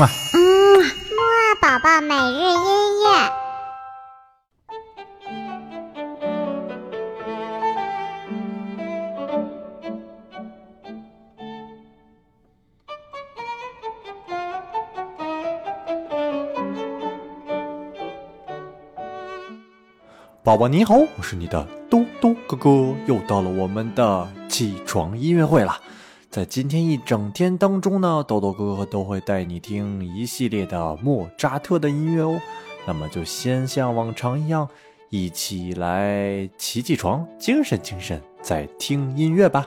嘛。嗯，木二宝宝每日音乐。宝宝你好，我是你的嘟嘟哥哥，又到了我们的起床音乐会了。在今天一整天当中呢，豆豆哥哥都会带你听一系列的莫扎特的音乐哦。那么就先像往常一样，一起来起起床，精神精神，再听音乐吧。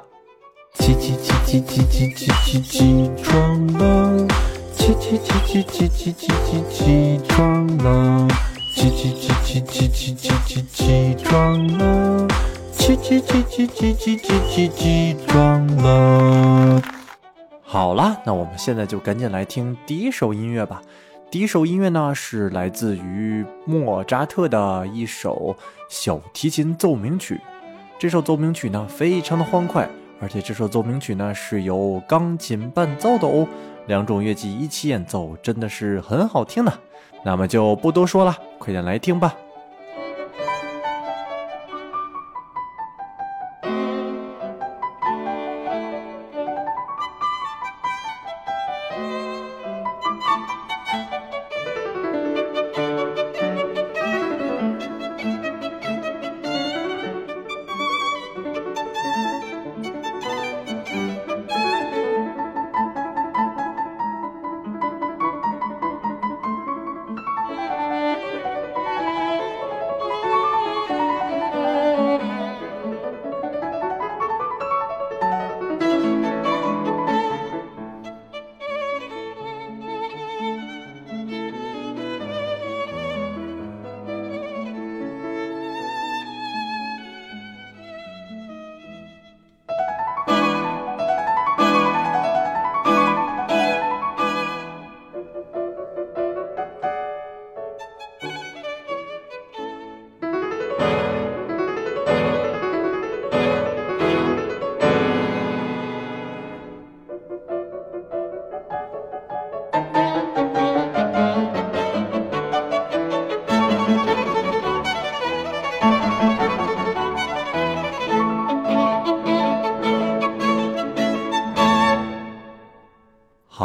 起起起起起起起起起床了，起起起起起起起起起床了，起起起起起起起起起床了。起起起起起起起起起！好啦，那我们现在就赶紧来听第一首音乐吧。第一首音乐呢是来自于莫扎特的一首小提琴奏鸣曲。这首奏鸣曲呢非常的欢快，而且这首奏鸣曲呢是由钢琴伴奏的哦，两种乐器一起演奏真的是很好听呢。那么就不多说了，快点来听吧。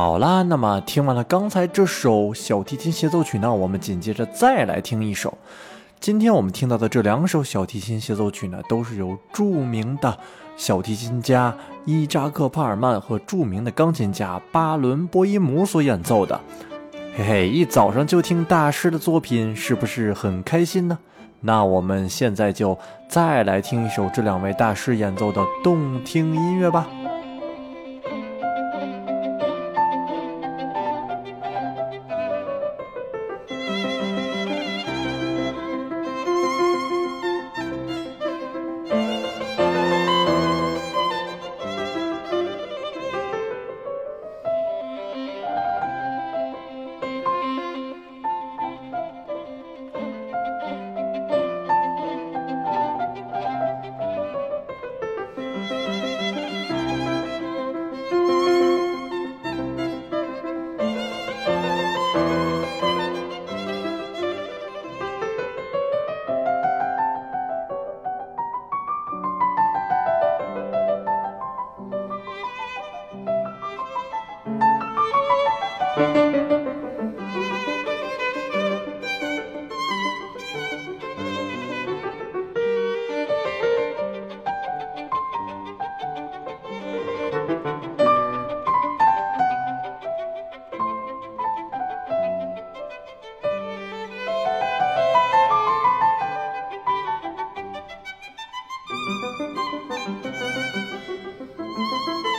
好啦，那么听完了刚才这首小提琴协奏曲呢，我们紧接着再来听一首。今天我们听到的这两首小提琴协奏曲呢，都是由著名的小提琴家伊扎克·帕尔曼和著名的钢琴家巴伦·波伊姆所演奏的。嘿嘿，一早上就听大师的作品，是不是很开心呢？那我们现在就再来听一首这两位大师演奏的动听音乐吧。Thank you.